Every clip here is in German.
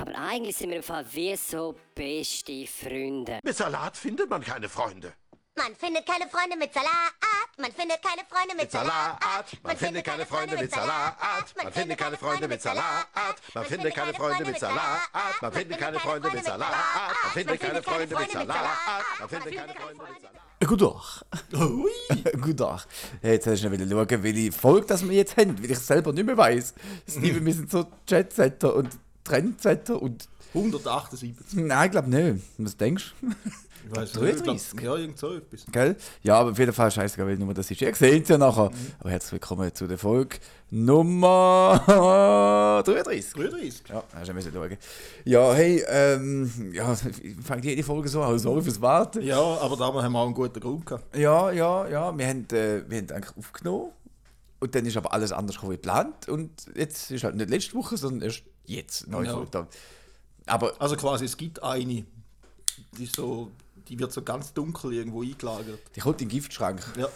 Aber eigentlich sind wir im Fall wie so beste Freunde. Mit Salat findet man keine Freunde. Man findet keine Freunde mit Salat. Man findet keine Freunde mit Salat. Man findet keine Freunde mit Salat. Man findet keine Freunde mit Salat. Man findet keine Freunde mit Salat. Man findet keine Freunde mit Salat. Man findet keine Freunde mit Salat. Man findet keine Freunde mit Salat. Guten Tag. Guten Tag. Hey, jetzt hast du noch schauen, welche Folge das wir jetzt haben, weil ich selber nicht mehr weiss. Steven, wir sind so Chatsetter und Trendsetter und. 178. Nein, ich glaube nicht. Was denkst du? Ich weiß 33. Ja, irgend so etwas. Gell? Ja, aber auf jeden Fall scheißegal, welche Nummer das ist. Ihr seht es ja nachher. Aber herzlich willkommen zu der Folge Nummer 33. 33. Ja, hast du müssen schauen. Ja, hey, ähm, ja, fängt jede Folge so an. Sorry fürs Warten. Ja, aber da haben wir auch einen guten Grund gehabt. Ja, ja, ja. Wir haben, äh, wir haben eigentlich aufgenommen. Und dann ist aber alles anders gekommen wie geplant. Und jetzt ist halt nicht letzte Woche, sondern erst jetzt neu Ja. Aber Also quasi, es gibt eine, die, ist so, die wird so ganz dunkel irgendwo eingelagert. die kommt in den Giftschrank. Ja,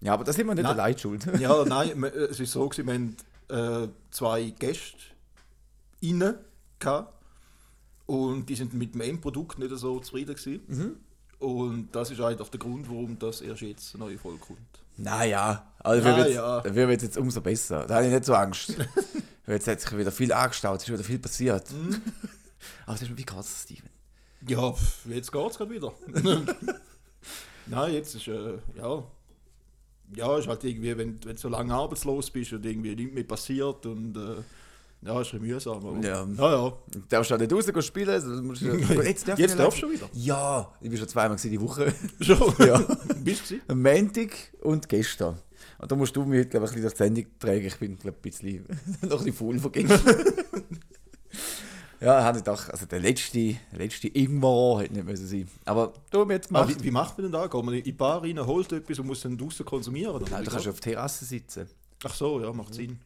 Ja, aber da sind wir nicht Nein. allein schuld. ja nein, wir- es ist so, gewesen, wir haben äh, zwei Gäste innen gehabt und die sind mit dem Endprodukt nicht so zufrieden gewesen. Und das ist eigentlich der Grund, warum das erst jetzt eine neue Folge kommt. Naja, also wir wird ja. dann wird jetzt umso besser. Da habe ich nicht so Angst. Jetzt hat sich wieder viel angestaut, es ist wieder viel passiert. Mhm. Aber das ist wie krass, Steven. Ja, jetzt geht's gerade wieder. Nein, jetzt ist, äh, ja, ja, ist halt irgendwie, wenn, wenn du so lange arbeitslos bist und irgendwie nichts mehr passiert und, äh, ja, ist ein mühsam. Aber, Ja. ja, ja. Du darfst auch nicht rausgehen spielen. Also musst, jetzt darf Jetzt darfst du wieder. wieder. Ja, ich bin schon zweimal die Woche. Schon? Ja. Bist du? Am Montag und gestern. Und da musst du mich, glaube ich, ein bisschen durch die Sendung tragen. Ich bin, glaube ich, ein bisschen, noch ein bisschen voll von gestern. Ja, habe ich gedacht, also der letzte, letzte Ingwer hätte nicht müssen sein. Aber du haben jetzt Ah, gemacht. wie, wie macht man denn da? Geht man in die Bar rein, holt etwas und muss dann draußen konsumieren? Oder? Nein, du kannst auf der Terrasse sitzen. Ach so, ja, macht Sinn.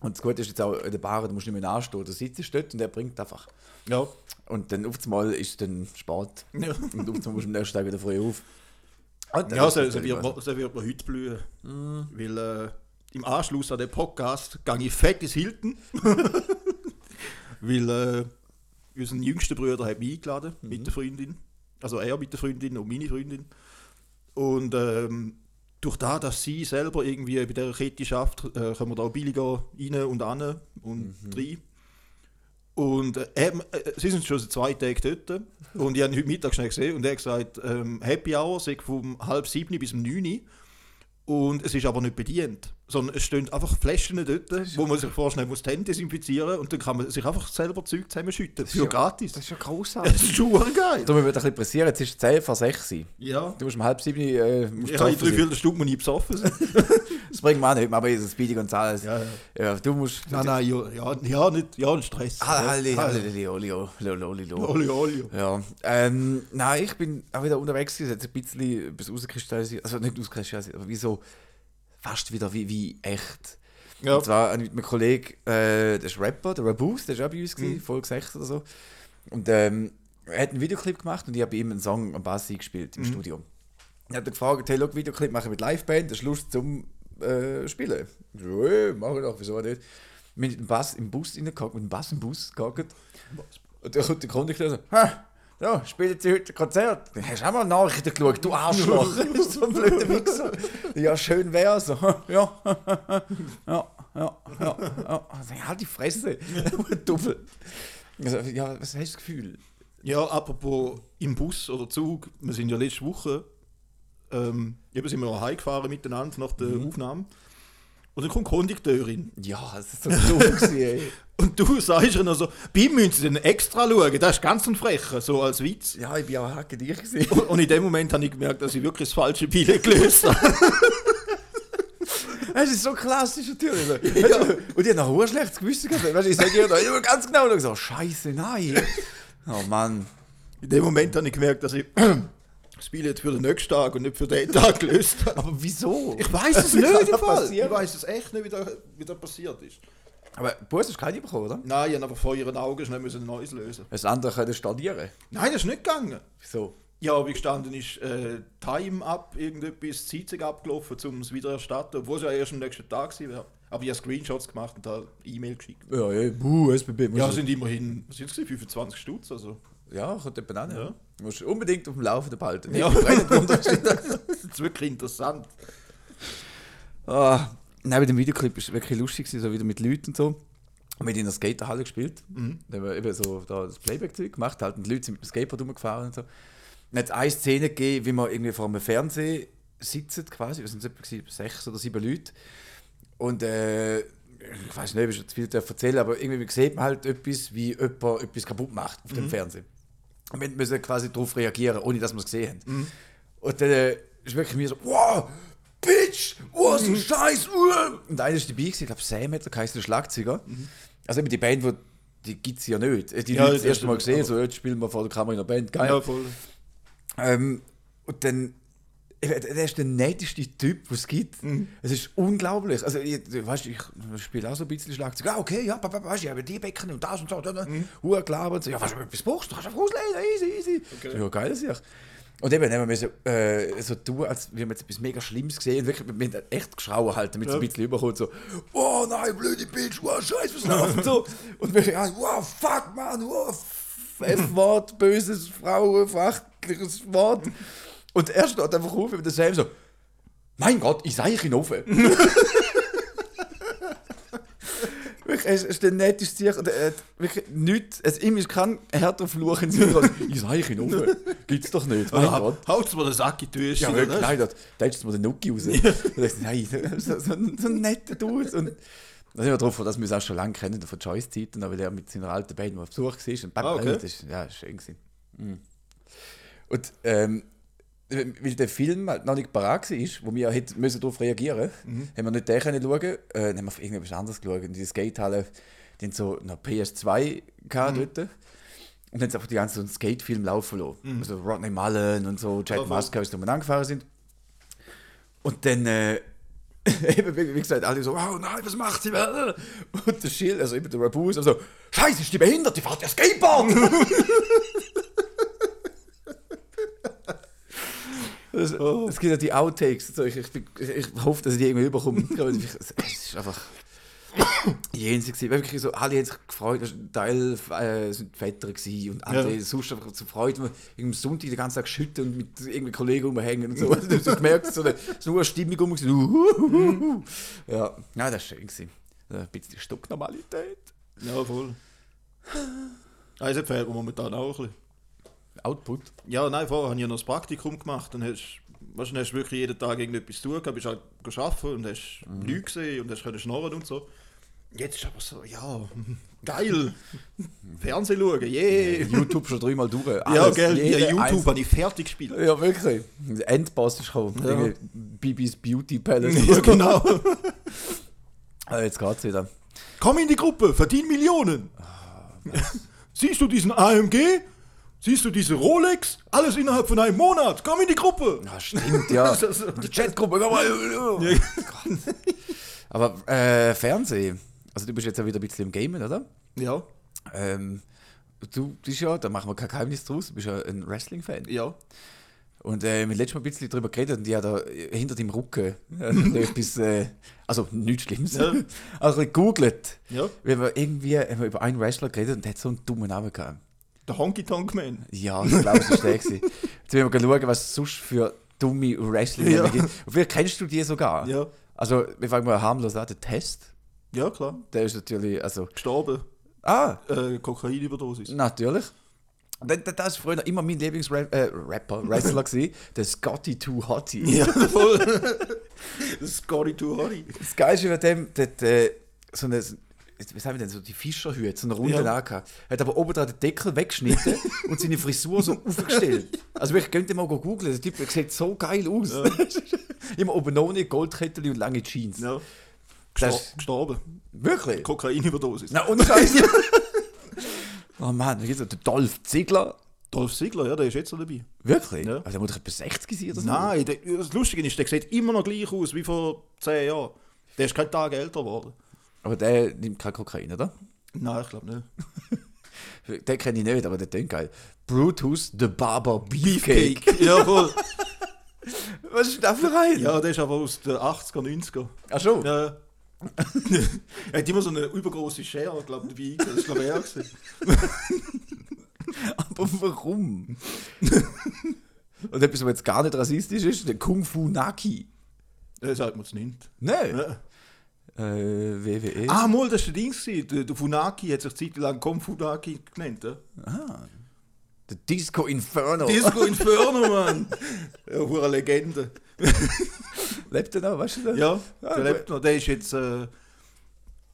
Und das Gute ist jetzt auch in der Bar, du musst nicht mehr nachstehen. Du sitzt dort und er bringt einfach. Ja. Und dann auf einmal ist es dann spät. Ja. Und auf einmal musst du am nächsten Tag wieder früh auf. Und Ja, so, so, wird, man- so wird man heute blühen. Weil äh, im Anschluss an den Podcast gehe ich fett ins Hilton. weil äh, unser jüngster Bruder hat mich eingeladen mit der Freundin. Also er mit der Freundin und meine Freundin. Und ähm, durch das, dass sie selber irgendwie bei dieser Kette schafft, äh, können wir da billiger rein und an und rein. Und äh, er, äh, sie sind schon seit zwei Tagen dort. Und ich habe ihn heute Mittag schnell gesehen und er hat gesagt, ähm, Happy Hour sei vom halb sieben bis um neun. Und es ist aber nicht bedient. Sondern es stehen einfach Flaschen dort, wo man sich vorher schnell muss die Hände desinfizieren und dann kann man sich einfach selber Zeug zusammenschütten. Für ja- gratis. Das ist ja großartig. Das ist schon geil. Du, wir werden ein bisschen pressieren. Jetzt ist es 10 vor 6 Uhr. Ja. Du musst um halb sieben äh, musst Ich habe besoffen drei sein. Viertelstunden nie besoffen. sein. Das bringen wir auch nicht, aber das Speedy Gonzales. Ja, ja. du musst. nein, nein, ja, ja, ja, nicht, ja, ein Stress. Ah, Halli, Ja. halli, oli, oli. Ja, ähm, nein, ich bin auch wieder unterwegs gewesen, es hat ein bisschen etwas rauskristallisiert, also nicht rauskristallisiert, aber wie so, fast wieder wie, wie echt. Ja. Und zwar mit einem Kollegen, äh, der ist Rapper, der Rabus, der war auch bei uns, Mhm. gewesen, Folge 6 oder so. Und ähm, er hat einen Videoclip gemacht und ich habe ihm einen Song am Bass eingespielt Mhm. im Studio. Er hat dann gefragt, hey, look, Videoclip machen wir mit Liveband, das ist Lust zum äh, Spielen. Ich so, hey, mach ich doch, wieso nicht? Mit dem Bass im Bus reingehockt, mit dem Bass im Bus gehockt. Und dann kommt der Kondukteur so, ha, ja, spielen Sie heute ein Konzert? Hast du auch mal Nachrichten geschaut, du Arschloch. so ein blöder Wichser. Ja, schön wär's. So, ja, ja, ja, ja, ja. Also, halt die Fresse. Doppel. Also, ja, was hast du das Gefühl? Ja, apropos im Bus oder Zug, wir sind ja letzte Woche, ähm, eben sind wir auch heimgefahren miteinander nach der Aufnahme. Und dann kommt die Kondukteurin. Ja, das ist so dumm gewesen. Und du sagst ihr noch so, bei müssen sie dann extra schauen, das ist ganz ein Frecher, so als Witz. Ja, ich bin auch hacke dich gewesen. Und und in dem Moment habe ich gemerkt, dass ich wirklich das falsche Billett gelöst habe. Das ist so klassisch natürlich. Weißt du, Und ich habe nachher ein schlechtes Gewissen gehabt. Weißt ich sage ihr da immer ganz genau, und so, scheiße, nein. Oh Mann. In dem Moment habe ich gemerkt, dass ich das Billett für den nächsten Tag und nicht für den Tag gelöst habe. Aber wieso? Ich weiß es nicht im Fall. Ich weiß es echt nicht, wie das, wie das passiert ist. Aber Bus hast du keine bekommen, oder? Nein, ich habe aber vor ihren Augen schnell müssen ein neues lösen. Das andere können stornieren. Nein, das ist nicht gegangen. Wieso? Ja, wie gestanden ist, äh, Time up, irgendetwas, Zeitung abgelaufen, um es wieder erstatten, obwohl es ja erst am nächsten Tag gewesen wäre. Aber ich habe Screenshots gemacht und da E-Mail geschickt. Ja, ja, buh, SBB. Ja, sind immerhin, was sind es, 25 Stutz, also. Ja kommt jemand an. Ja. Ja. Du musst unbedingt auf dem Laufenden behalten. Ja. Das ist wirklich interessant. Ah, nein, dem Videoclip war wirklich lustig, so wieder mit Leuten und so. Und wir haben in der Skaterhalle gespielt. Da haben wir eben so da das Playback-Zeug gemacht, halt, und die Leute sind mit dem Skateboard rumgefahren und so. Dann hat es eine Szene gegeben, wie wir irgendwie vor einem Fernseher sitzen, quasi. Wir sind etwa sechs oder sieben Leute. Und äh, ich weiß nicht, ob ich schon zu viel erzählen aber irgendwie sieht man halt etwas, wie jemand etwas kaputt macht auf dem Fernsehen. Und wir müssen quasi darauf reagieren, ohne dass wir es gesehen haben. Und dann äh, ist wirklich mir so, wow, Bitch, was ein Scheiß. uh." Und einer ist dabei, gewesen, ich glaube Sam hat der geheißen, der Schlagzeuger. Also eben die Band, wo, die gibt es ja nicht. Die Ja, Leute das erste Mal gesehen, so, jetzt spielen wir vor der Kamera in der Band, geil. Ja, voll. Ähm, und dann, der ist der netteste Typ, was es gibt. Es ist unglaublich. Also, ich, weißt, ich spiele auch so ein bisschen Schlagzeug. Ah, okay, ja, papa, weißt du, ich habe die Becken und das und so. Mhm. Klar und so. Ja, weißt du, etwas brauchst du, kannst einfach auslesen, easy, easy. So, ja, geil, ist und eben haben wir so, äh, so tun, als wir haben jetzt etwas mega Schlimmes gesehen. Wirklich, wir haben echt geschrauen halt, damit es ein bisschen überkommt. So, oh nein, blöde Bitch, wow, scheiße, was läuft? und so. Und wir, ja, wow, fuck, man, wow, F-Wort, böses, frauenfrachtliches Wort. Und er steht einfach auf mit demselben so, mein Gott, ich sei hinauf. Wirklich, es ist der netteste Tier. Und hat wirklich nichts, es ihm ist kein härter Fluch in seinem Gott. Ich sei hinauf. Gibt's doch nicht, mein Gott. Haut's mir den Sack in die Tür. Ja, wirklich, nein, da, hättest du mir den Nuki raus. Und ich nein, so, so, ein- so ein netter Dude. Und da sind wir drauf, dass wir es auch schon lange kennen, von Joyce-Zeiten, weil er mit seiner alten Band mal auf Besuch war. Und Ah, okay. das ist, ja, schön gewesen. Mhm. Und ähm, weil der Film halt noch nicht parat war, wo wir hätten müssen darauf reagieren mussten, haben wir nicht den können schauen, äh, dann haben wir auf irgendetwas anderes geschaut. In die Skatehalle, die haben so noch PS2 gehabt dort. Und dann haben sie einfach die ganzen so Skate-Film laufen lassen. Also Rodney Mullen und so, Jack voll. Musker, die umeinander gefahren sind. Und dann, äh, eben, wie gesagt, alle so, oh nein, was macht sie? Und der Schild, also eben der Rabu ist so, Scheiße, ist die behindert, die fährt ja Skateboard! Es, es gibt ja die Outtakes. So, ich, ich, ich, hoffe, dass ich die irgendwie überkomme. es ist einfach jenseits. Wirklich so, alle haben sich gefreut. Ein Teil äh, sind Väter gewesen und andere Ja. sonst einfach zur Freude. Am Sonntag den ganzen Tag schütten und mit irgendwie Kollegen rumhängen und so. Also, du hast so gemerkt, so eine, so eine Stimmung um. Uhuhuhu. Ja, ja, das war schön. Gewesen. Ein bisschen Stocknormalität. Ja, voll. Also fehlt mir momentan auch ein bisschen. Output. Ja, nein, vorher habe ich ja noch das Praktikum gemacht. Dann hast, weißt, dann hast du wirklich jeden Tag irgendetwas zu tun gehabt, bist halt arbeiten und hast Leute gesehen und hast können schnorren und so. Jetzt ist aber so, ja, geil. Fernsehen schauen, yeah. YouTube schon dreimal durch. Ja, Alles, gell, jede ja, YouTube einzelne- habe ich fertig gespielt. Ja, wirklich. Endboss ist gekommen. Ja. Bibis Beauty Palace. Ja, genau. Ah, Jetzt geht's wieder. Komm in die Gruppe, verdien Millionen. Siehst du diesen AMG? Siehst du diese Rolex? Alles innerhalb von einem Monat. Komm in die Gruppe. Ja, stimmt, ja. Die Chatgruppe. Aber äh, Fernsehen. Also du bist jetzt ja wieder ein bisschen im Gamen, oder? Ja, Ähm, du bist ja, da machen wir kein Geheimnis draus, du bist ja ein Wrestling-Fan. ja. Und äh, wir haben letztes Mal ein bisschen darüber geredet und die hat da hinter dem Rücken äh, etwas, äh, also nichts Schlimmes, Ja. also gegoogelt. Ja. Wir haben irgendwie haben wir über einen Wrestler geredet und der hat so einen dummen Namen gehabt. Der Honky Tonk Man. Ja, ich glaube, es war der. gewesen. Jetzt werden wir schauen, was es sonst für dumme wrestling Ja. gibt. Und vielleicht kennst du die sogar. Ja. Also, wir fangen mal harmlos an. Der Test, Ja, klar. der ist natürlich, also, Gestorben. ah, Äh, Kokainüberdosis. natürlich. Das war früher immer mein Lieblingsrapper, äh, Rapper, Wrestler gewesen, der Scotty Too Hottie. Ja, voll. das Scotty Too Hottie. Das Geilste bei dem, der äh, so eine, wie sagen wir denn, so die Fischerhüte, so eine runde Ja. ja. angehabt. Hat aber oben den Deckel weggeschnitten und seine Frisur so aufgestellt. Also ich könnte mal go googlen, der Typ sieht so geil aus. Immer oben ohne Goldkettel und lange Jeans. Ja. Gestor gestorben. Wirklich? Kokainüberdosis. Na, ohne Scheiß. oh Mann, wie geht's? Der Dolph Ziegler. Dolph Ziggler, ja, der ist jetzt noch dabei. Wirklich? Ja. Also der muss doch etwa 60 sein oder so. Nein, der, das Lustige ist, der sieht immer noch gleich aus wie vor 10 Jahren. Der ist kein Tag älter geworden. Aber der nimmt kein Kokain, oder? Nein, ich glaube nicht. Den kenne ich nicht, aber der klingt geil. Brutus the Barber Beefcake. Beefcake. Ja, voll. Was ist das für ein? Ja, der ist aber aus den 80er, 90er. Ach schon. Ja. er hat immer so eine übergroße Schere, glaube ich, dabei. Das ist, glaube ich, er. Aber warum? Und etwas, was jetzt gar nicht rassistisch ist, der Kung Fu Naki. Das sagt man es nicht. Nein. Ja. Äh, WWE. Ah, mal, das war der Ding. gewesen. Der, der Funaki hat sich zeitlang Kom Funaki genannt. Ja? Der Disco Inferno. Disco Inferno, Mann. Ja, hure Legende. Lebt er noch, weißt du das? Ja, Ah, der lebt noch. Der ist jetzt. Äh,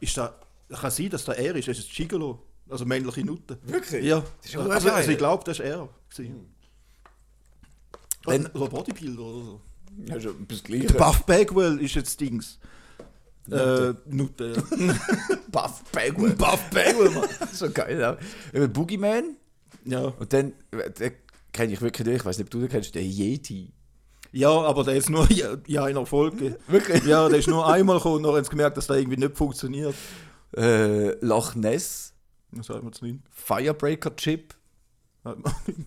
ist da, kann sein, dass der er ist. Er ist Gigolo. Also männliche Nutte. Wirklich? Ja. Das ist ja also, also ich glaube, das ist er. gewesen. Wenn- Oder Bodybuilder oder so. Ja, Der gleich. Buff Bagwell ist jetzt Dings. Äh, Nutte. ja. Buff Bagwell. Buff Bagwell, Mann. so geil, ja. Über Boogeyman. Ja. Und dann, den kenne ich wirklich nicht, ich weiß nicht, ob du den kennst, der Yeti. ja, aber der ist nur ja, ja in einer Folge. Wirklich? Ja, der ist nur einmal gekommen und dann haben sie gemerkt, dass der irgendwie nicht funktioniert. Äh, Loch Ness, Das sagt man es nicht. Firebreaker Chip,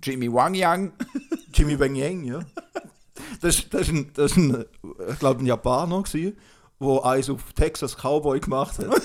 Jimmy Wang Yang. Jimmy Bang Yang, ja. Das, das ist ein, das ist ein ich glaube, ein Japaner gewesen, der eins auf Texas Cowboy gemacht hat.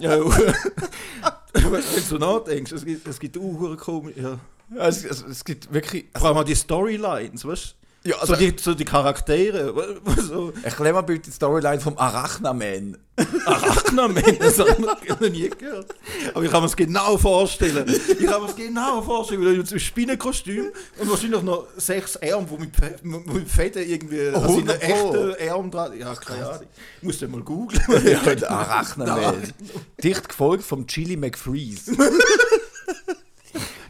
ja, wenn du so nachdenkst, es gibt, es gibt auch komisch, ja. Es, es, es gibt wirklich. Vor allem auch die Storylines, weißt du? Ja, also- so, die, so die Charaktere. So, Erklär mal bitte die Storyline vom Arachnaman. Arachnamen, das habe ich noch nie gehört. Aber ich kann mir es genau vorstellen. Ich kann mir es genau vorstellen, weil mit so einem Spinnenkostüm und wahrscheinlich noch sechs Arme, die mit, mit Fäden irgendwie an seinen 100 Pro. echten Arm dran. Ja, keine Ahnung. Ich muss den mal googeln. Ja, der Arachnaman. Dicht gefolgt vom Chili McFreeze.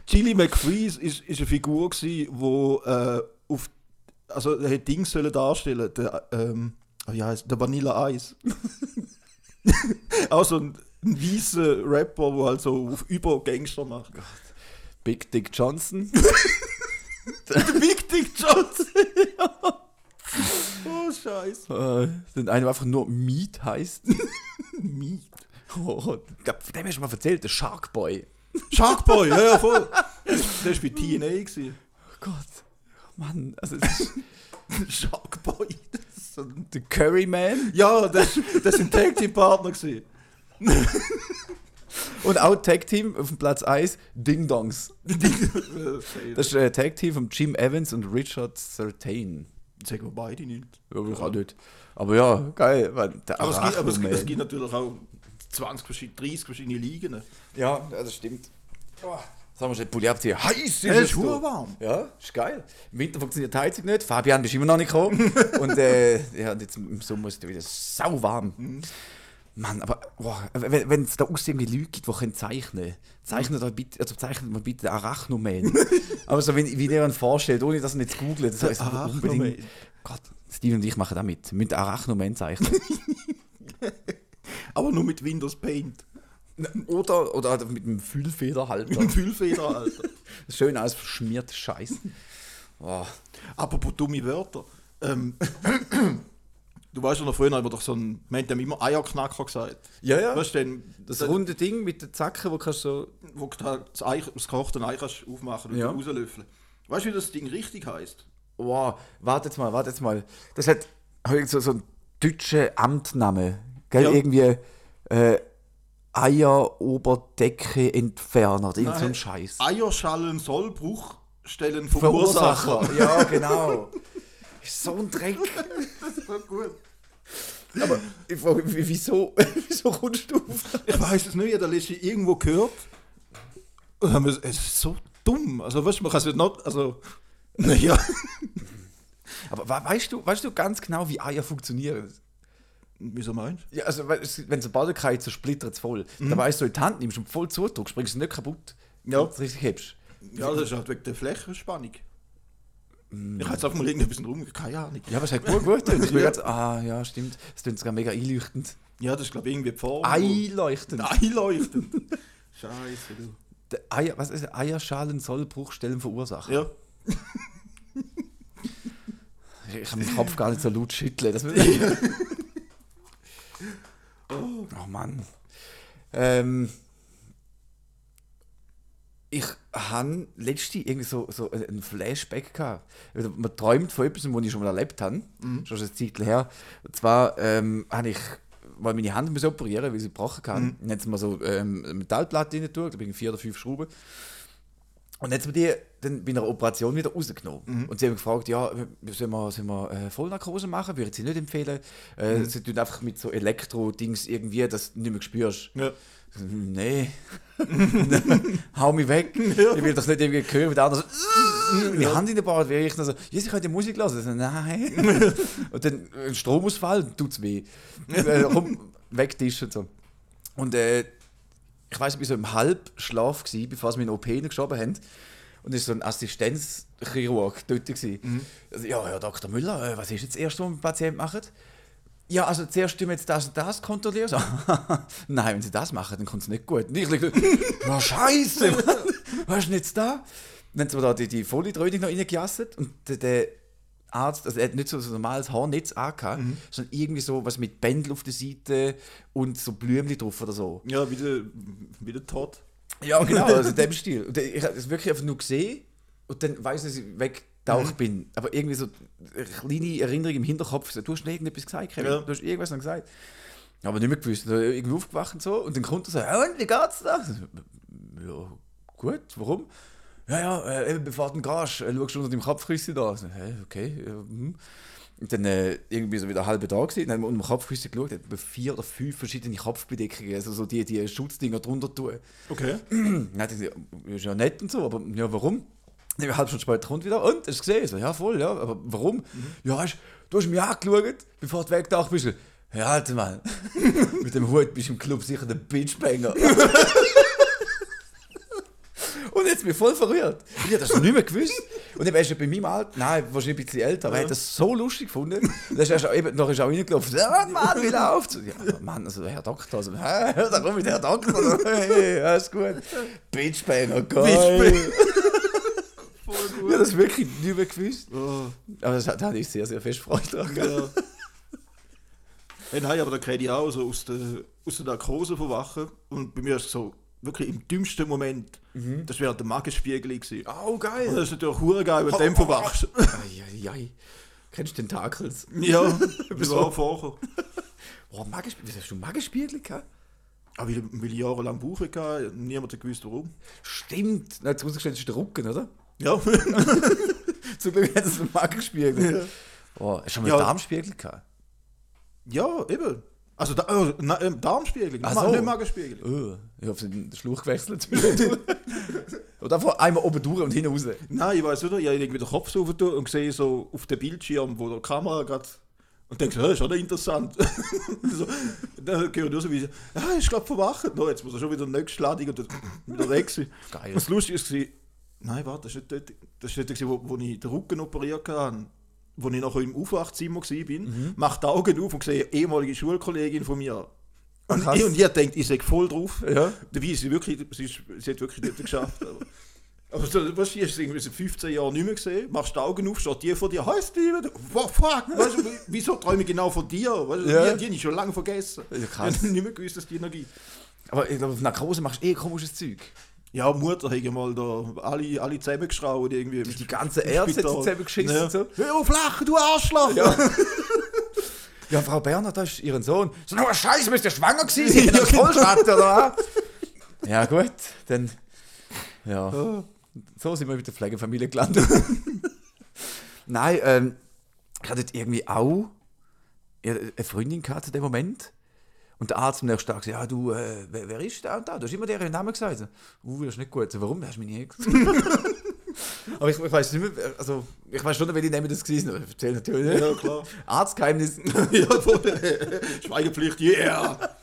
Chili McFreeze ist, ist eine Figur, die wo, äh, auf. Also, er hätte Dings sollen darstellen der, ähm, oh, wie heißt der Vanilla Ice. Auch so ein, ein weißer Rapper, der halt so auf Übergangster macht. Big Dick Johnson. Big Dick Johnson. oh, Scheiße. Äh, den einen, einfach nur Meat heißt. Meat. Oh, der- von dem hast du mal erzählt, der Shark Boy. Sharkboy, ja, ja, voll. Der war bei TNA. Gewesen. Oh Gott. Mann, also es ist Sharkboy. Das ist so ein der Curryman. ja, das, das sind Tag Team Partner. gewesen. Und auch Tag Team auf dem Platz 1, Ding Dongs. Das ist äh, Tag Team von Jim Evans und Richard Certain. Sagen wir beide nicht. Ja, ich auch nicht. Aber ja, geil. Weil der Aber es, gibt, aber es, gibt, es gibt natürlich auch 20, verschiedene, 30 verschiedene Ligen. Ja, ja, das stimmt. Oh, das haben wir schon Pulli abziehen. Heiß ist Ja, es ist verdammt warm. Ja, ist geil. Im Winter funktioniert die Heizung nicht. Fabian bist immer noch nicht gekommen. und äh, ja, und jetzt im Sommer ist es wieder sau warm. Mann, aber boah, wenn wenn es da außen irgendwie Leute gibt, die können zeichnen zeichnet doch bitte, also zeichnet mal bitte Arachnoman. aber so, wie, wie der ihn vorstellt, ohne das nicht zu googeln, das heißt unbedingt. Gott, Steven und ich machen da mit. Wir müssen den Arachnoman zeichnen. Aber nur mit Windows Paint. Oder, oder halt mit einem Füllfederhalter. Mit Füllfeder, Alter. Schön alles verschmiert Scheiß. Oh. Apropos dumme Wörter. Ähm, du weißt ja noch früher, haben wir doch so ein, wir haben immer Eierknacker gesagt. Ja, ja. Weißt du, denn, Das das, runde Ding mit den Zacken, wo kannst du so. wo du halt das, Ei, das gekochte Ei kannst aufmachen und Ja. rauslöffeln. Weißt du, wie das Ding richtig heißt? Wow, warte jetzt mal, warte jetzt mal. Das hat so, so einen deutschen Amtname. Gell, Ja. irgendwie äh, Eieroberdecke Entferner. oder Irgend so ein. Scheiß. Eierschallen Sollbruch stellen Verursacher. Ja, genau. Ist so ein Dreck. So gut. Aber ich frage mich, wieso, wieso kommst du auf Ich weiß es nicht, ich habe das irgendwo gehört. Es ist so dumm. Also, weißt du, man kann es nicht. Also, naja. Aber we- weißt du, weißt du ganz genau, wie Eier funktionieren? Wieso meinst Ja, also weil es- wenn so Badekreis zersplittert es voll. Da weißt du, in die Hand nimmst und voll zudrückst, springst du nicht kaputt. Ja. Wenn du es richtig hebst. du? Ja, das ist halt wegen der Flächenspannung. Ich habe jetzt einfach mal irgendwie ein bisschen rum, keine Ahnung. Ja, aber es hat gut gut. Und ich Ja. ganz, ah, ja, stimmt. Es klingt sogar mega einleuchtend. Ja, das ist, glaube ich, irgendwie die Form. Einleuchtend. Einleuchtend. Scheiße, du. Der Eier, was ist? Eierschalen Sollbruchstellen verursachen. Ja. Ich kann meinen Kopf gar nicht so laut schütteln. Das Oh Mann. Ähm, ich hatte letzte irgendwie so, so einen Flashback gehabt. Also, Man träumt von etwas, was ich schon mal erlebt habe. Schon eine Zeit her. Und zwar ähm, habe ich mal meine Hand operieren, weil sie gebrochen kann. Dann hat sie mal so ähm, eine Metallplatte rein getan, da bin ich vier oder fünf Schrauben. Und jetzt haben wir die dann bei einer Operation wieder rausgenommen. Und sie haben gefragt, ja, sollen wir, sollen wir äh, Vollnarkose machen? Würde ich sie nicht empfehlen. Äh, Sie tun einfach mit so Elektro-Dings irgendwie, dass du nicht mehr spürst. Ja. Nee. Hau mich weg. Ich will das nicht irgendwie hören, wie der andere so, die Hand in der Bart, wäre ich noch so, yes, ich könnte Musik hören. So, nein. und dann ein Stromausfall, tut's weh. äh, komm, wegtischen und so. Und äh, ich weiß, ich war so im Halbschlaf, gewesen, bevor sie mich in OP geschoben haben. Und es war so ein Assistenzchirurg dort. gewesen. Also, ja, Herr Dr. Müller, äh, was ist jetzt das Erste, was ein Patient macht? Ja, also zuerst tun wir jetzt das und das kontrollieren. So, Nein, wenn sie das machen, dann kommt es nicht gut. Und ich liege na scheiße, Mann. was ist denn jetzt da? Dann haben sie mir da die, die Folientrötung noch reingejasset und der, der Arzt, also er hat nicht so, ein normales Haarnetz angehabt, sondern irgendwie so was mit Bändel auf der Seite und so Blümchen drauf oder so. Ja, wie der, wie der Tod. Ja, genau, also in dem Stil. Und ich habe es wirklich einfach nur gesehen und dann weiß ich, dass ich weggetaucht bin. Aber irgendwie so eine kleine Erinnerung im Hinterkopf, so, du hast irgendetwas gesagt, Kevin. Ja. Du hast irgendwas noch gesagt. Aber nicht mehr gewusst. Dann irgendwie aufgewacht und so. Und dann kommt er so, und wie geht's da? Ja, gut, warum? Ja, ja, äh, eben bevor du gehst, äh, schaust du unter dem Kopfkissen da. So, hä, okay. Ja, hm. Und dann äh, irgendwie so wieder eine halbe Tag gewesen, dann haben wir unter dem Kopfkissen geschaut, hat vier oder fünf verschiedene Kopfbedeckungen, also so die, die Schutzdinger drunter tun. Okay. Dann hat er gesagt, ist ja nett und so, aber ja, warum? Dann eine halbe Stunde später kommt wieder, und, hast du es gesehen? Ich So, ja, voll, ja, aber warum? Ja, weißt, du hast mich angeschaut, bevor du weggetaucht bist. Ja, Alter, Mann, mit dem Hut bist du im Club sicher der Bitchbanger. Und jetzt bin ich voll verrührt. Ich habe das nicht mehr gewusst. Und eben, er ist ja bei meinem Alter, nein, wahrscheinlich ein bisschen älter, aber er hat das so lustig gefunden. Und dann ist er eben, noch ist er auch reingelaufen. Ja, Mann, wie läuft's? Ja, Mann, also der Herr Doktor, also, hä, da kommt mit der Herr Doktor. Hey, alles gut. Bitchbanger, geil. Voll Ich gut. habe das wirklich nicht mehr gewusst. Oh, Aber das, da hatte ich sehr, sehr fest Freude dran. ja. Hey, nein, aber da kenne ich auch so aus der, aus der Narkose verwachen. Und bei mir ist es so, wirklich im dümmsten Moment, das wäre der Magenspiegel gewesen. Oh, Und geil. das ist natürlich hure geil, wenn du dem verwachst. Eieiei. Kennst du Tentakels? ja, das war vorher. Boah, Magenspiegel. Wieso hast du Magenspiegel gehabt? Aber weil ich jahrelang Bauch hatte, niemand hat gewusst, warum. Stimmt. Na, Jetzt rausgestellt, das ist der Rücken, oder? Ja, Zum Glück hat es einen Magenspiegel. Boah, hast du schon mal Ja. Darmspiegel gehabt? ja, eben. Also da, oh, na, ähm, Darmspiegel, Ach so. nicht Magenspiegel. Oh, ich habe den Schluch gewechselt. Oder einfach einmal oben durch und hinten raus. Nein, ich weiß nicht, ich habe irgendwie den Kopf aufgetan und sehe so auf dem Bildschirm, wo der Kamera gerade. Und denke, das ist schon interessant. so, dann gehört nur so wie, ja, ist gerade verwacht. No, jetzt muss er schon wieder nächste Ladung und dann wieder weg sein. Geil. Und das Lustige war, nein, warte, das ist nicht dort, das ist dort, gewesen, wo, wo ich den Rücken operiert hatte. Wo ich noch im Aufwachzimmer war, Mhm. mache die Augen auf und sehe eine ehemalige Schulkollegin von mir. Und Krass. ich, und ich denke, ich sei voll drauf. Ja. Dabei ist sie wirklich, sie, ist, sie hat wirklich nicht geschafft. Aber, aber so, hast du irgendwie seit 15 Jahren nicht mehr gesehen, machst die Augen auf, steht die vor dir, hi Steven, wow, fuck, weißt du, wieso träume ich genau von dir? Weißt Ja. die, die habe ich schon lange vergessen. Ja, krass. Ich habe nicht mehr gewusst, dass die noch gibt. Aber ich glaube, auf Narkose machst du eh komisches Zeug. Ja, Mutter hat mal da alle, alle zusammengeschraubt irgendwie. Die, die hat sie zusammengeschissen ja. so. Hör auf lachen, du Arschloch! Ja, Frau Berner, da ist ihren Sohn. So, na, Scheiße, bist du schwanger gewesen? Sie hat Vollschatten, oder was? Ja, gut, dann. Ja. So sind wir mit der Pflegefamilie gelandet. Nein, ähm, ich hatte irgendwie auch eine Freundin gehabt in dem Moment. Und der Arzt am nächsten Tag gesagt, ja du, äh, wer, wer ist da und da? Du hast immer deren Namen gesagt. So, Uh, das ist nicht gut. So, warum? Hast du mir nie Ex. Aber ich, ich weiß nicht mehr, also ich weiß schon, welche Namen das gewesen aber ich erzähle natürlich nicht. Ja, klar. Arztgeheimnis. ja. Schweigepflicht, yeah!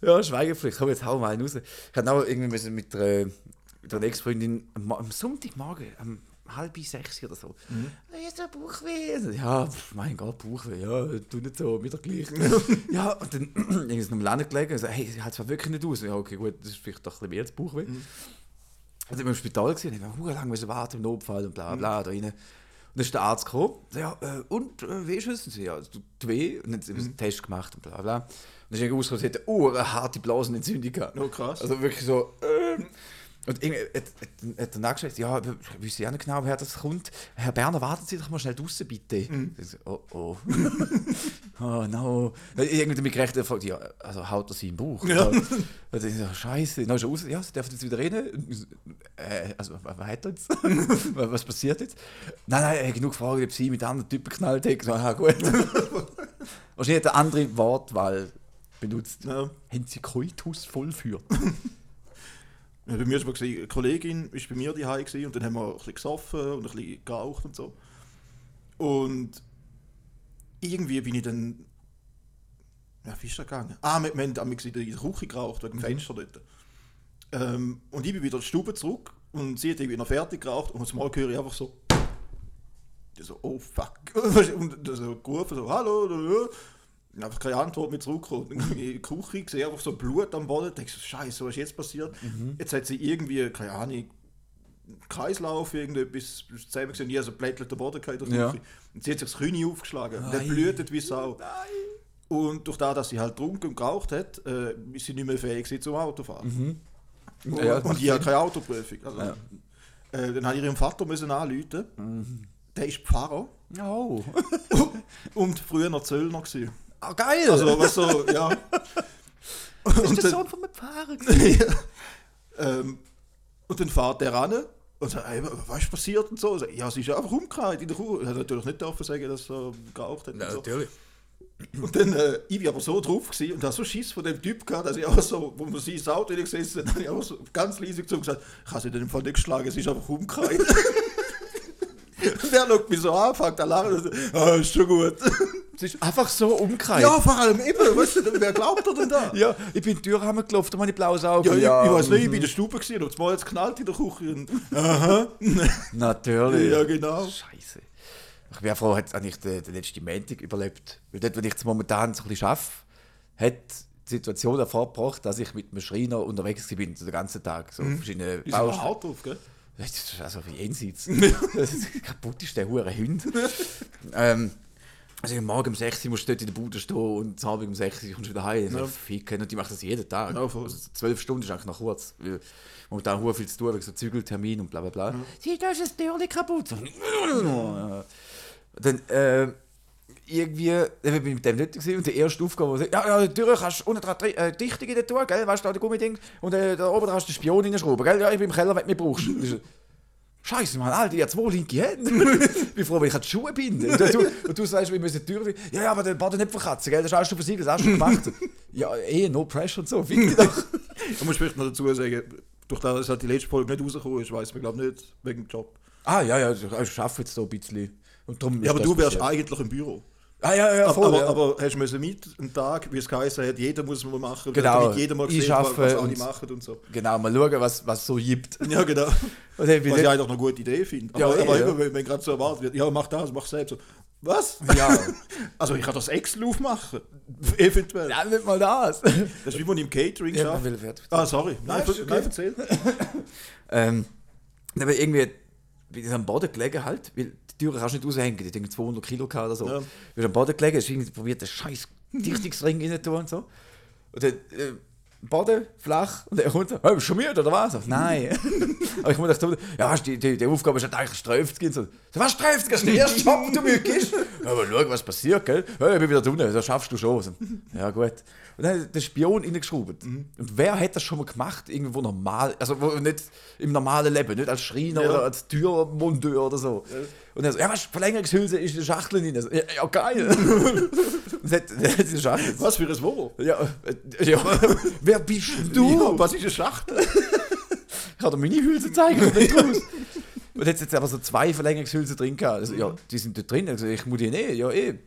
ja, Schweigepflicht. Komm, jetzt hau mal einen raus. Ich hatte auch irgendwie mit einer, mit einer Ex-Freundin am, am Sonntagmorgen, um halb sechs oder so. Mhm. Ist der Bauchweh? Ja, pf, mein Gott, Bauchweh. Ja, tu nicht so, wieder gleich. ja, und dann irgendwie ist noch Land gelegen und so, hey, sie hat zwar wirklich nicht aus. Ja, okay, gut, das ist vielleicht doch ein bisschen mehr als Bauchweh. Und dann bin ich im Spital gesehen, ich habe lange müssen warten im Notfall und bla bla da rein. Und dann ist der Arzt gekommen. Ja, äh, und äh, wie ist es? Sie, Ja, es tut weh. Und dann haben sie einen Test gemacht und bla bla. Und dann ist rausgekommen, sie hat eine eine harte Blasenentzündung gehabt. Oh, krass. Also wirklich so. Äh, und irgendwie hat, hat, hat danach gesagt, ja, wir wissen ja nicht genau, woher das kommt. Herr Berner, warten Sie doch mal schnell draußen, bitte. Ich so, Oh, oh. oh, no. Irgendwie damit gerechnet, er fragt, ja, also haut er sie im Bauch? Ja. Und ich so, scheiße. Dann ist er raus, ja, Sie dürfen jetzt wieder reden. Ich Äh, also, was was hat er jetzt? was passiert jetzt? Nein, nein, er hat genug gefragt, ob sie mit anderen Typen geknallt hat. Ich So, aha, gut. Wahrscheinlich hat er andere Wortwahl benutzt. Ja. Haben Sie Koitus vollführt? Ja, bei mir gesehen, eine Kollegin ist bei mir daheim und dann haben wir ein bisschen gesoffen und ein bisschen geraucht und so. Und irgendwie bin ich dann. Ja, wie ist das gegangen? Ah, wir, wir haben damals in der Küche geraucht, wegen dem Fenster dort. Ähm, und ich bin wieder in die Stube zurück und sie hat irgendwie noch fertig geraucht und mal höre ich einfach so. So, oh fuck. Und so gerufen, so, hallo. Einfach keine Antwort mehr zurückgekommen. In die Küche, sehe einfach so Blut am Boden, denke so, Scheiße, was ist jetzt passiert? Jetzt hat sie irgendwie, keine Ahnung, Kreislauf, irgendetwas zusammen gesehen, habe so Blättler der Boden gehabt Ja. Und sie hat sich das Knie aufgeschlagen. Und der Nein. blutet wie Sau. Und durch das, dass sie halt getrunken und geraucht hat, äh, ist sie nicht mehr fähig zum Autofahren. Und, Ja, und ich habe keine Autoprüfung. Also, Ja. äh, dann habe ich ihren Vater müssen anrufen. Der ist Pfarrer Oh. und früher noch Zöllner gewesen. Ah, geil! Also, was so, ja. das ist und der dann- Sohn von einem Pfarrer. ähm, und dann fährt der ran und sagt, ey, was ist passiert und so. Und sagt, ja, sie ist einfach umgekehrt in der Kuh. Er hat natürlich nicht dürfen sagen, dass er geraucht hat. und so. natürlich. Und dann, äh, ich bin aber so drauf gewesen und habe so Schiss von dem Typ gehabt, dass ich auch so, wo man sie ins Auto gesessen hat, habe ich auch so ganz leise zu ihm gesagt, ich habe sie in dem Fall nicht geschlagen, sie ist einfach umgekehrt. und der schaut mich so an, fängt an lachen und sagt, ah, ist schon gut. Es ist einfach so umgekehrt. ja, vor allem eben, weißt du, wer glaubt er denn da? Ja, ich bin in die Tür gelaufen, da habe ich blaues Auge. Ja, ich, ich weiß nicht, ich bin in der Stube gewesen und mal jetzt knallt in der Küche. Und, aha. Natürlich. ja, genau. Scheiße. Ich wäre froh, hat eigentlich den, den letzten Montag überlebt. Weil dort, wenn ich jetzt momentan so ein bisschen arbeite, hat die Situation hervorgebracht, dass ich mit einem Schreiner unterwegs bin, so den ganzen Tag. So verschiedene Die sind auch Baustellen. hart drauf, gell? Das ist also wie jenseits. ist kaputt ist der hure Hund. ähm, also morgen um 6 Uhr musst du dort in der Bude stehen und zu Abend um 6 Uhr kommst du wieder heim. Ja. Ja. Ficken. Und die machen das jeden Tag. Ja, also 12 Stunden ist eigentlich noch kurz. Weil momentan hure viel zu tun, wegen so Zügeltermin und bla bla bla. Sie, da ist das Türchen kaputt. Ja. Dann, äh, irgendwie, dann bin ich mit dem nicht gewesen, und die erste Aufgabe war, ja, ja, die Tür kannst du unten dran äh, Dichtung in der Tür, gell, weißt du, da der Gummiding, und äh, da oben dran hast du den Spion reinschrauben, gell, ja, ich bin im Keller, wenn du mich brauchst. Scheiße, Mann, Alter, ich habe zwei linke Hände. ich bin froh, wenn ich die Schuhe binde. Und du, und du sagst, wir müssen die Tür... Ja, ja, aber den Boden nicht verkratzen, gell? Das hast du versiegelt, das hast du gemacht. ja, eh, no pressure und so, finde ich doch. Ich muss vielleicht noch dazu sagen, durch das, dass halt die letzte Folge nicht rausgekommen ist, weiß man glaube nicht, wegen dem Job. ah, ja, ja, ich arbeite jetzt so ein bisschen. Und darum Ja, aber du wärst eigentlich im Büro. Ah, ja, ja, Aber, voll, aber, ja. aber hast du müssen mit einem Tag, wie es geheißen hat, jeder muss mal machen, Genau, damit jeder mal sieht, was, alle machen und so. Genau, mal schauen, was, was so gibt. Ja, genau. Was ich ich eigentlich noch eine gute Idee finde. Ja, Aber, eh, aber ja. immer, wenn, wenn gerade so erwartet wird, ja, mach das, mach selbst. So, was? Ja. Also ich kann das Excel aufmachen. Eventuell. ja, nicht mal das. Das ist wie man im Catering Ja, schafft. will. Ah, sorry. Nein, Nein, okay. nein erzähl. Ähm, aber irgendwie bin ich am Boden gelegen halt, weil Türen kannst du nicht raushängen, die irgendwie 200 Kilo gehabt oder so. Ja. Bin am Boden gelegen, ich irgendwie probiert, den scheiß Dichtungsring rein tun und so. Und dann, äh, Boden, flach, und er kommt so, hey, bist du schon müde oder was? So, Nein. aber ich muss echt tun, ja, hast du die, die, die Aufgabe ist halt eigentlich Sträft gehen. So, so, was Sträft? Das ist der erste Job, du. Ja, aber schau, was passiert, gell? Ja, ich bin wieder drinnen, das schaffst du schon. So, ja, gut. Und dann hat der Spion reingeschraubt. Und wer hat das schon mal gemacht, irgendwo normal, also wo, nicht im normalen Leben, nicht als Schreiner Ja. oder als Türmonteur oder so. Und er so, ja, was, Verlängerungshülse ist in der Schachtel drin. So, ja, ja, geil. Und hat hat diese Schachtel. Was für ein Wo? Ja, äh, ja. wer bist du? Ja, was ist eine Schachtel? Ich kann dir meine Hülse zeigen, und nicht raus. Und jetzt hat es aber so zwei Verlängerungshülsen drin gehabt. Also, ja, die sind da drin. Also, ich muss die nehmen. Ja, eh.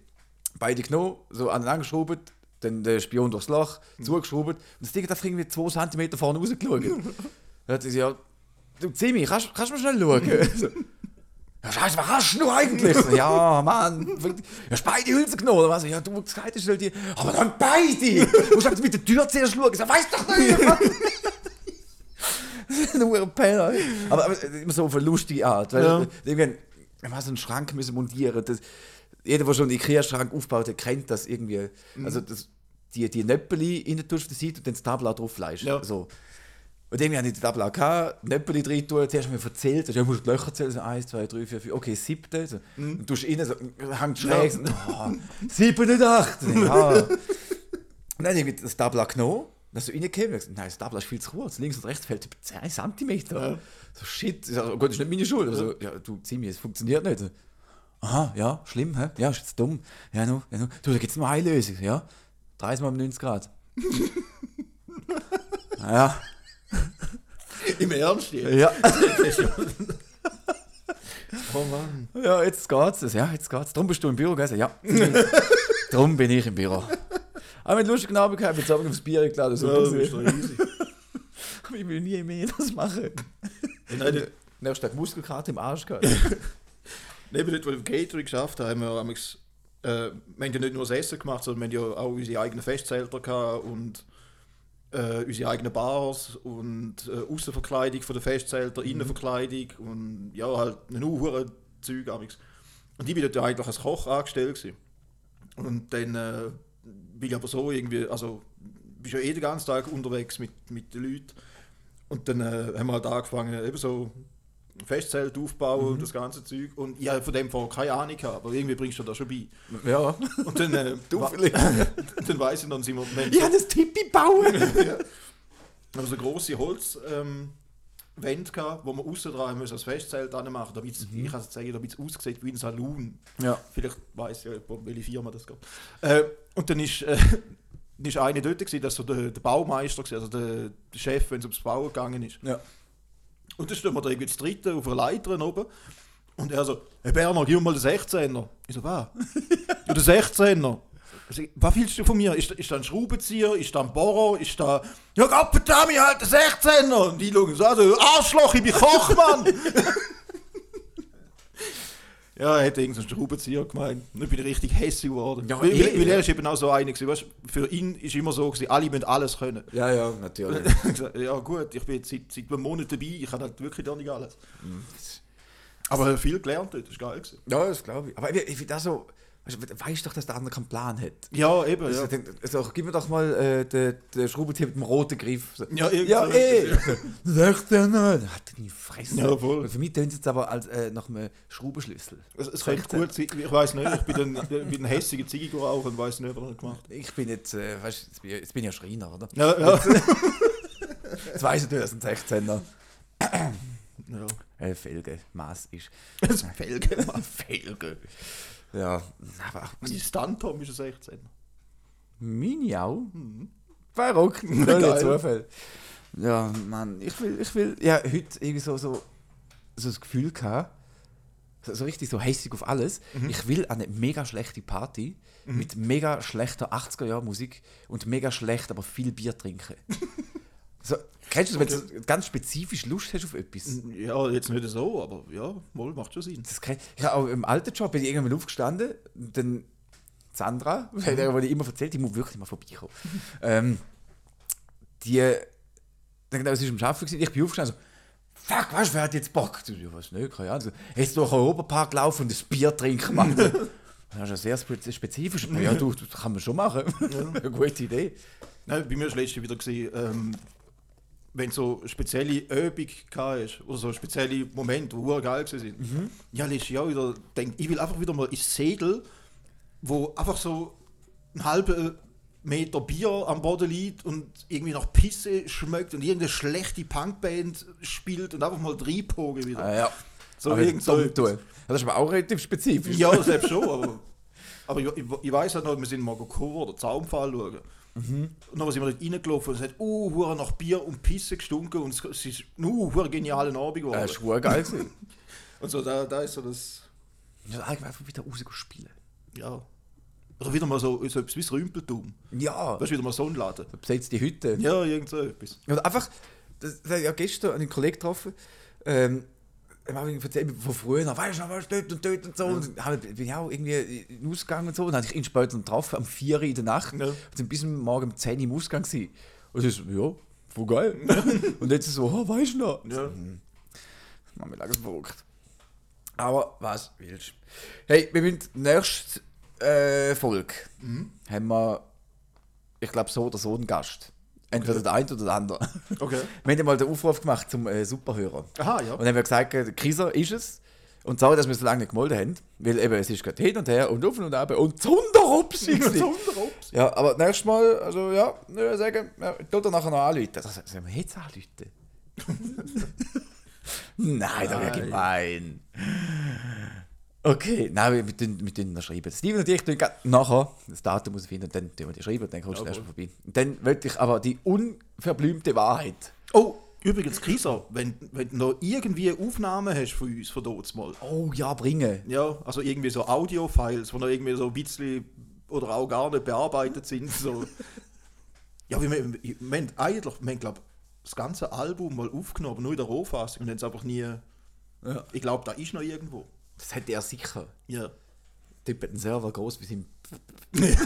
Beide genommen, so aneinander geschraubt, dann der Spion durchs Loch, zugeschraubt. Und das Ding hat einfach irgendwie zwei Zentimeter vorne rausgeschaut. Dann hat sie gesagt, ja, du Zimi, kannst, kannst du mal schnell schauen? Ja, Scheiße, was hast du eigentlich? Ja, Mann. Du hast beide Hülsen genommen, oder was? Ja, du gesagt hast, die. Aber dann beide! Du musst halt mit der Tür zuerst schauen. Ich sag, weißt doch nicht! Mann. Nur ein Penner. Aber, aber immer so auf eine lustige Art. Weil Ja. irgendwann wir haben so einen Schrank müssen montieren. Das, jeder, der schon einen Ikea-Schrank aufgebaut hat, kennt das irgendwie. Mhm. Also das, die, die Nöppeli rein tust auf der Seite und dann das Tabla drauf leist. Ja. So. Und irgendwie habe ich die Tabla gehabt, Nöppeli drin tun, zuerst mir erzählt, ja, musst die Löcher zählen, so 1, 2, 3, 4, 5, okay, siebte. So. Und du rein, so, hängt schräg, so, oh, sieben und acht. Ja. Und dann habe ich das Tabla genommen, dann so reingekommen und gesagt, nein, das Tabla ist viel zu kurz, links und rechts fällt über 10 cm. So, shit, ich sag, oh Gott, das ist nicht meine Schuld. Also, ja, du, zieh mich, es funktioniert nicht. So, Aha, ja, schlimm, hä? Ja, ist jetzt dumm. Ja, no, ja, no. Du, da gibt es nur eine Lösung, ja? 30 mal um 90 Grad. ja, Im Ernst jetzt? ja. Oh Mann. Ja, jetzt geht's. Ja, jetzt geht's. Darum bist du im Büro, gell? Ja. Darum bin ich im Büro. Aber mit lustigen Abend gehabt, jetzt habe ich aufs Bier geladen. So Ja, das ist doch easy. ich will nie mehr das machen. Nein, Nächsten Tag Muskelkarte im Arsch gehabt. Neben dort, wo wir im Catering geschafft haben, haben wir, amigs, äh, wir haben ja nicht nur das Essen gemacht, sondern wir haben ja auch unsere eigenen Festzelter gehabt und äh, unsere eigenen Bars und äh, Außenverkleidung von den Festzelter, Innenverkleidung und ja, halt eine hohe Zeug. Und ich bin dort ja eigentlich als Koch angestellt gewesen. Und dann äh, bin ich aber so irgendwie, also bist ja eh den ganzen Tag unterwegs mit, mit den Leuten. Und dann äh, haben wir halt angefangen, eben so Festzelt aufbauen und das ganze Zeug. Und ich habe von dem vorher keine Ahnung gehabt, aber irgendwie bringst du das schon bei. Ja. Und dann, äh, Du vielleicht. dann weiss ich, dann sind wir, haben Ich habe das Tippi bauen. so, so große Holzwände ähm, Wände gehabt, wo außen dran müssen das Festzelt machen, damit es, ich kann es sagen, damit es aussieht wie ein Saloon. Ja. Vielleicht weiß ja jemand, welche Firma das geht. Äh, und dann ist, äh, dann ist eine dort, gewesen, das so der, der Baumeister, gewesen, also der, der Chef, wenn es ums Bauen gegangen ist. Ja. Und dann stehen wir da irgendwie zu dritten auf einer Leiter oben. Und er so, hey Berner, gib mir mal den 16er. Ich so, was? ja, den 16er. Ich so, was willst du von mir? Ist, ist da ein Schraubenzieher? Ist da ein Bohrer? Ist da... Ja, Gott verdammt, halt den 16er! Und die schauen so, also, Arschloch, ich bin Koch, Mann! ja, er hätte irgendeinen Schraubenzieher gemeint. Und dann bin ich richtig hässlich geworden. Ja, weil, eh, weil, er ist eben auch so einer gewesen, weißt, für ihn ist immer so gewesen, alle müssen alles können. Ja, ja, natürlich. Ich ja gut, ich bin jetzt seit, seit einem Monat dabei, ich kann halt wirklich noch nicht alles. Aber viel gelernt dort, das ist geil gewesen. Ja, das glaube ich. Aber ich, ich finde das so. Weißt du, doch, dass der andere keinen Plan hat. Ja, eben, Also, ja. dann- also, gib mir doch mal äh, den, den Schraubenzieher mit dem roten Griff. So. Ja, ja so eh. etwas, 16 Hat er nie Fresse. Ja, voll. Und Für mich tönt es jetzt aber als äh, nach einem Schraubenschlüssel. Es, es könnte gut sein, ich weiß nicht, ich bin ein, bin ein hässiger Ziege auch und weiß nicht, was er gemacht hat. Ich bin jetzt, äh, weißt, jetzt, bin ich, jetzt bin ich ja Schreiner, oder? Ja, ja. Jetzt weiss ich, du hast einen 16er. ja. Äh, Felge, Maß ist. Das Felge. Felge. Ja, aber Mein Stunt-Tom ist ein 16. meine auch. Verrückt. Geil. Geil. Zufall. Ja, Mann, ich will, ich will, ja, heute irgendwie so, so, so das Gefühl gehabt, so, richtig so hässig auf alles. Ich will eine mega schlechte Party mit mega schlechter 80er-Jahr-Musik und mega schlecht, aber viel Bier trinken. so, kennst du das, wenn du ganz spezifisch Lust hast auf etwas? Ja, jetzt nicht so, aber ja, wohl, macht schon Sinn. Das kann, ich habe auch im alten Job bin ich irgendwann aufgestanden, und dann Sandra, mhm. der die immer erzählt, die muss wirklich mal vorbeikommen. ähm, die, dann genau, sie ist am Arbeiten, ich bin aufgestanden, so, fuck, weißt du, wer hat jetzt Bock? Ich so, Ja, was nicht, keine Ahnung. So, Jetzt durch den Oberpark laufen und ein Bier trinken machen. Das ist ja sehr spe- spezifisch. Ja, du, das kann man schon machen. Eine gute Idee. Nein, bei mir war das letzte wieder, gewesen, ähm, wenn so spezielle Übung hast oder so spezielle Momente, die geil waren. Mhm. Ja, letztes Jahr wieder denkt, ich will einfach wieder mal ins Segel, wo einfach so einen halben Meter Bier am Boden liegt und irgendwie nach Pisse schmeckt und irgendeine schlechte Punkband spielt und einfach mal reinpogen wieder. Ah, ja. So Aber irgend so. Das ist aber auch relativ spezifisch. Ja, selbst schon, aber, aber ich, ich, ich weiß halt noch, wir sind mal Cover oder Zaunpfahl schauen. Mhm. Und dann sind wir dort reingelaufen und es hat uh, hure nach Bier und Pisse gestunken und es, ist uh, hure genialer Abend geworden. Das ist geil. gewesen. und so, da, da ist so das, Ja, einfach wieder rausgehen spielen. ja. Oder wieder mal so, so etwas wie das Rümpeltum. Ja, Weißt du, wieder mal so ein Laden. besetzt die Hütte. Ja, irgend so etwas. Und einfach, das, das, ja, gestern einen Kollegen getroffen, ähm, er hat mir erzählt von früher, weißt du noch, was dort und dort und so. Und dann hab- bin ich auch irgendwie Ausgang und so. Und dann hatte ich ihn später getroffen, um 4 Uhr in der Nacht. Ja. Und sind bis morgen um 10 Uhr im Ausgang gewesen. Und ich so, ja, voll geil. und jetzt so, oh, weißt du noch? Ja. Mann, mir lag es verrückt. Aber was willst du? Hey, wir müssen nächste äh, Folge haben wir, ich glaube, so oder so einen Gast. Entweder der eine oder der andere. Okay. Wir haben mal den Aufruf gemacht zum äh, Superhörer. Aha, ja. Und dann haben wir gesagt, äh, der Kaiser ist es. Und sorry, dass wir so lange nicht gemolden haben. Weil eben, es ist gerade hin und her und auf und ab und Sonderops. Sonderops. Ja, aber nächstes Mal, also ja, ich würde sagen, ja, tut er nachher noch anrufen. Das sollen wir jetzt anrufen? Nein, das wäre gemein. Okay, nein, wir, wir, tun- wir tun noch schreiben. Steven und ich tun grad nachher das Datum ausfinden und dann tun wir die schreiben und dann kommst du erst mal vorbei. Und dann wollte ich aber die unverblümte Wahrheit. Oh, übrigens, Kisa, wenn, wenn du noch irgendwie Aufnahmen hast von uns, von dort mal. Oh ja, bringen. Ja, also irgendwie so Audio-Files, die noch irgendwie so ein bisschen oder auch gar nicht bearbeitet sind. So. Ja, wir, wir, wir haben eigentlich, wir haben, glaub, das ganze Album mal aufgenommen, nur in der Rohfassung und haben es einfach nie. Ja. Ich glaube, da ist noch irgendwo. Das hätte er sicher. Ja. Der Typ hat einen Server groß wie sein.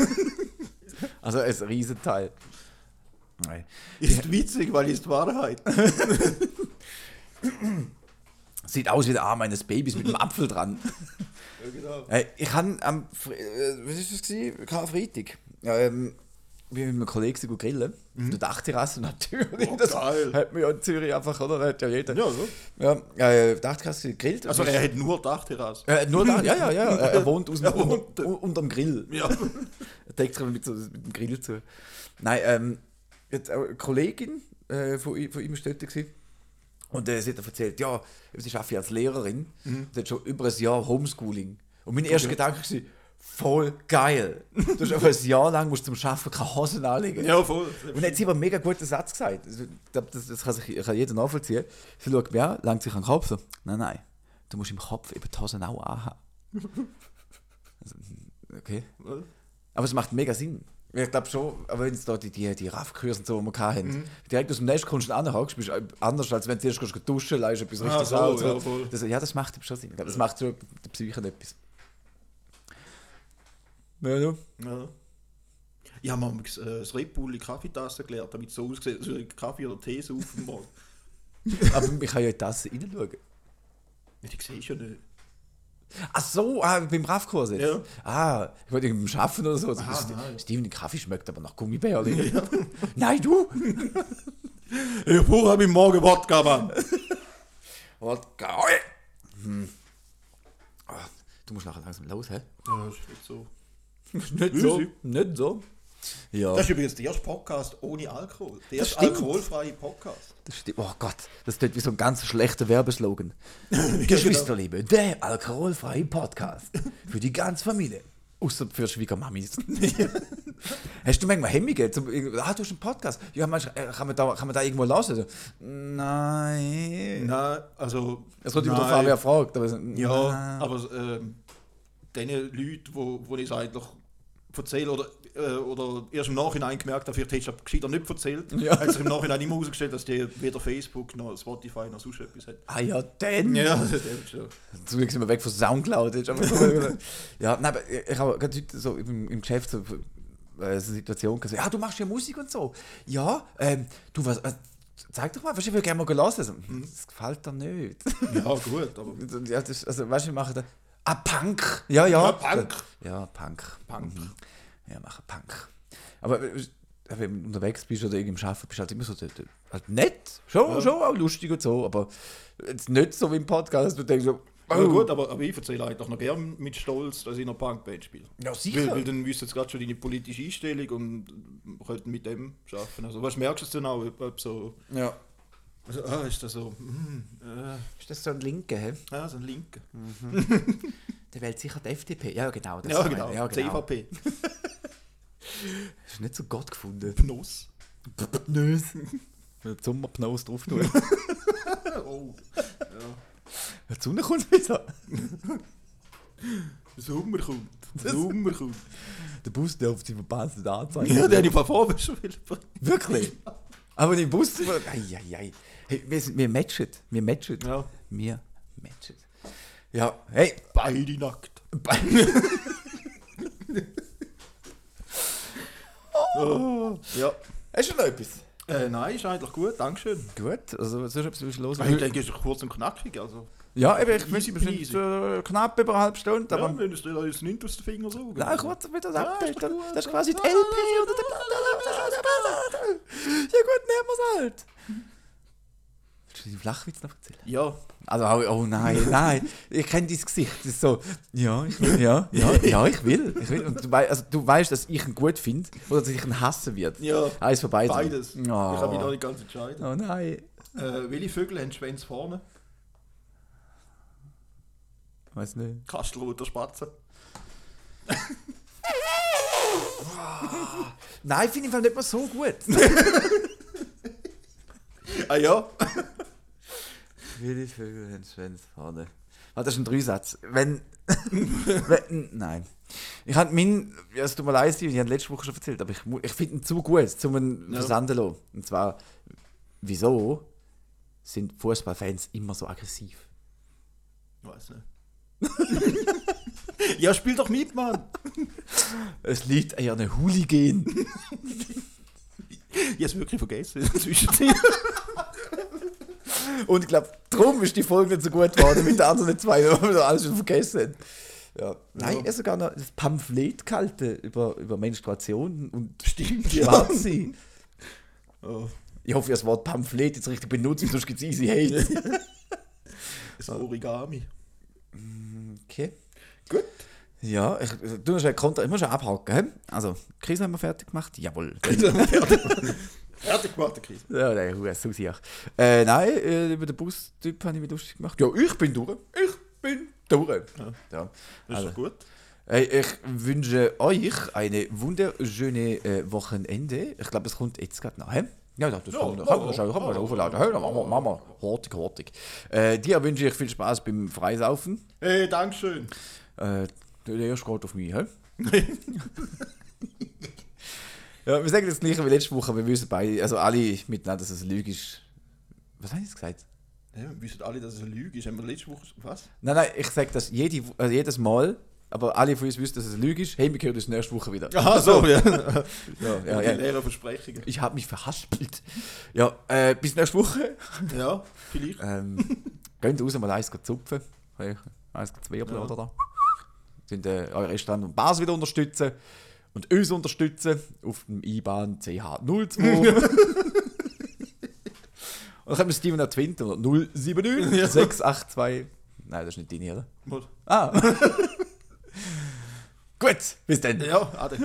also ein Riesenteil. Nein. Ist witzig, weil ist Wahrheit. Sieht aus wie der Arm eines Babys mit einem Apfel dran. genau. Äh, ich habe am äh, was ist das gewesen? Karfreitag. Ähm, wir mit einem Kollegen sind grillen. Mhm. Der Dachterrasse natürlich. Oh, das geil. hat man ja in Zürich einfach, oder? Da hat ja jeder. Ja, so. Ja, äh, Dachterrasse gegrillt. Also er hat nur Dachterrasse. äh, nur da, ja, ja, ja. Er, er wohnt aus dem, Er wohnt- unter, unterm Grill. Ja. Er deckt sich mit, so, mit dem Grill zu. Nein, ähm, jetzt eine Kollegin äh, von, von ihm war dort. Gewesen. Und äh, sie hat erzählt, ja, sie arbeitet als Lehrerin. Mhm. Sie hat schon über ein Jahr Homeschooling. Und mein erster Gedanke war, voll geil. Du hast einfach ein Jahr lang musst zum Arbeiten keine Hosen anlegen. Ja, voll. Und dann hat sie aber einen mega guten Satz gesagt. Also, das, das kann, sich, kann jeder nachvollziehen. Sie schaut mir an, langt sich an den Kopf so, nein, nein, du musst im Kopf eben die Hosen auch anhaben. also, okay. Aber es macht mega Sinn. Ich glaube schon, aber wenn es da die, die, die Raffkurse und so, die wir hatten, Mhm. direkt aus dem Nest kommst du anhackst, bist du anders, als wenn du erst gehst duschen, leist etwas Ah, richtig so, aus. ja, voll. das, ja, das macht schon Sinn. Das macht schon der Psyche etwas. Ja, ja. Ja. Ich habe mal äh, das Red Bull in Kaffeetasse gelernt, damit es so aussieht, als würde ich Kaffee oder Tee saufen morgen. Aber ich kann ja in die Tasse reinschauen. Ja, Die sehe ich ja nicht. Ach so, ah, beim Raffkurs jetzt? Ja. Ah, ich wollte beim Schaffen oder so. Also, Ah, das- nein. Steven, der Kaffee schmeckt aber nach Gummibärli. Nein, du! Ich brauche am Morgen Wodka, Mann. Wodka. Hm. Ah, Du musst nachher langsam los, hä? Ja, ist nicht so. Nicht so. Nicht so. Ja. Das ist übrigens der erste Podcast ohne Alkohol. Der erste stimmt. alkoholfreie Podcast. Das stimmt. Oh Gott, das klingt wie so ein ganz schlechter Werbeslogan. Geschwisterliebe, der alkoholfreie Podcast. Für die ganze Familie. Außer für Schwiegermamis. Hast du manchmal Hemmungen? Zum, ah, du hast einen Podcast. Ja, du, äh, kann, man da, kann man da irgendwo lassen? So, Nein. Nein, also. Es kommt immer darauf an, wer fragt. Aber, so, Ja, nein. aber ähm, den Leuten, wo, wo ich es eigentlich erzähle oder, äh, oder erst im Nachhinein gemerkt habe, vielleicht hättest du es gescheiter nicht erzählt, Ja. hat sich im Nachhinein immer herausgestellt, dass die weder Facebook noch Spotify noch sonst etwas hat. Ah ja, dann. Ja, das ist schon. Zum Glück sind wir weg von Soundcloud. Jetzt ja, nein, aber ich habe gerade heute so im, im Geschäft so, äh, eine Situation gesehen. Ja, du machst ja Musik und so. Ja, ähm, du was. Äh, zeig doch mal, weißt du, ich will gerne mal hören. So, Mhm. Das gefällt dir nicht. Ja, gut, aber. ja, das, also, weißt du, wir machen da. Ah, Punk! Ja, ja. Ja, Punk. Ja, Punk. Punk. Mhm. Ja, machen Punk. Aber äh, wenn du unterwegs bist oder irgendwie im Arbeiten bist, halt immer so halt nett. Schon, schon auch lustig und so, aber jetzt nicht so wie im Podcast. Du denkst so, Ja, oh, gut, aber, aber ich erzähle eigentlich noch gern mit Stolz, dass ich noch Punkband spiele. Ja, sicher. Weil, weil dann wüsste jetzt gerade schon deine politische Einstellung und könnten mit dem arbeiten. Also, was merkst du denn auch? Ob, ob so, Ja. Also, ah, ist das so, hm, äh, Ist das so ein Linker, hä? ja, so ein Linker. Der wählt sicher die FDP. Ja, genau. Das Ja, genau, ja, genau. CVP. Ist nicht so Gott gefunden. Pnuss. Pnös. Sommerpnös drauf tun. Oh, Die Sonne kommt wieder. Sommer kommt. Sommer kommt. Der Bus darf sie verpasst anzeigen. Ja, der habe ich von vorne schon wieder. Wirklich? Aber im Bus. Eieiei. Hey, wir, sind, wir matchen. Wir matchen. Ja. Wir matchen. Ja, hey. Beide nackt. Oh, ja. Hast du noch etwas? Äh, nein, ist eigentlich gut, Dankeschön. Gut, also sonst etwas los? Ich denke, es ist kurz und knackig. Also, Ja, eben, ich finde, wir sind äh, knapp über eine halbe Stunde, ja, aber... wenn es dir uns nicht aus den Fingern saugen. Nein, ich warte wieder das Ja, Update. Das ist quasi die LP oder der... Ja gut, nehmen wir es halt. Willst du den Flachwitz noch erzählen? Ja, Also, oh, oh nein, nein. Ich kenne dein Gesicht. Das ist so, ja, ich will, ja, ja, ja, ich will. Ich will. Und du, wei also, du weißt, dass ich ihn gut finde oder dass ich ihn hassen werde. ja. Eins von beiden. Beides. Oh. Ich habe mich noch nicht ganz entscheiden. Oh nein. Äh, welche Vögel haben Schwänze vorne? Weiß nicht. Kastelroter Spatzen. Nein, finde ich nicht mal so gut. Ah ja? Willi Vögel haben Schwänze vorne. Das ist ein Dreisatz. Wenn. wenn nein. Ich habe meinen. Ja, es tut mir leid, ich habe letzte Woche schon erzählt, aber ich, ich finde ihn zu gut, um ihn Ja. versanden zu lassen. Und zwar, wieso sind Fußballfans immer so aggressiv? Weiß nicht. ja, spiel doch mit, Mann. Es liegt an ihren Hooligan. Ich habe es wirklich vergessen in der Zwischenzeit. Und ich glaube, darum ist die Folge nicht so gut geworden mit den anderen zwei, weil wir alles schon vergessen. Ja. Nein, er hat sogar noch das Pamphlet gehalten über, über Menstruation und Stimmt, Schwarze. Oh, Ich hoffe, habe das Wort Pamphlet jetzt richtig benutzt, sonst gibt es easy Hate. das Origami. Okay. Gut. Ja, ich, du musst ja Konter, ich muss schon abhaken. hä? Also, Krise haben wir fertig gemacht? Jawohl. Fertig gemacht, der Chris. ja, nein, hu, Susi auch. Äh, nein, äh, über den Bustyp habe ich mich lustig gemacht. Ja, ich bin durch. Ich bin durch. Ja. Das ist Also, doch gut. Ich wünsche euch eine wunderschöne äh, Wochenende. Ich glaube, es kommt jetzt gerade noch. Hä? Ja, das das kann man, kann man schon, kann man schon aufladen. Hey, dann machen wir, machen wir. Hortig, hortig. Äh, dir wünsche ich viel Spaß beim Freisaufen. Hey, Dankeschön. Äh, der erste geht auf mich, hä? ja, wir sagen das gleiche wie letzte Woche, wir wissen beide, also alle miteinander, dass es eine Lüge ist. Was habe ich jetzt gesagt? Ja, wir wissen alle, dass es eine Lüge ist. Haben wir letzte Woche. Was? Nein, nein, ich sage das jede, also jedes Mal, aber alle von uns wissen, dass es eine Lüge ist. Hey, wir hören uns nächste Woche wieder. Aha, so, ja. Ja, ja, ja. leeren Versprechungen. Ich habe mich verhaspelt. Ja, äh, bis nächste Woche. Ja, vielleicht. Ähm, geht raus mal eins zupfen. Eins zwirbeln Ja. oder da. Sind äh, eure Restaurant und Bars wieder unterstützen. Und uns unterstützen auf dem IBAN CH02. und dann haben wir Steven Twinter 079 682. Nein, das ist nicht deine, oder? Mal. Ah. Gut, bis dann. Ja, ade.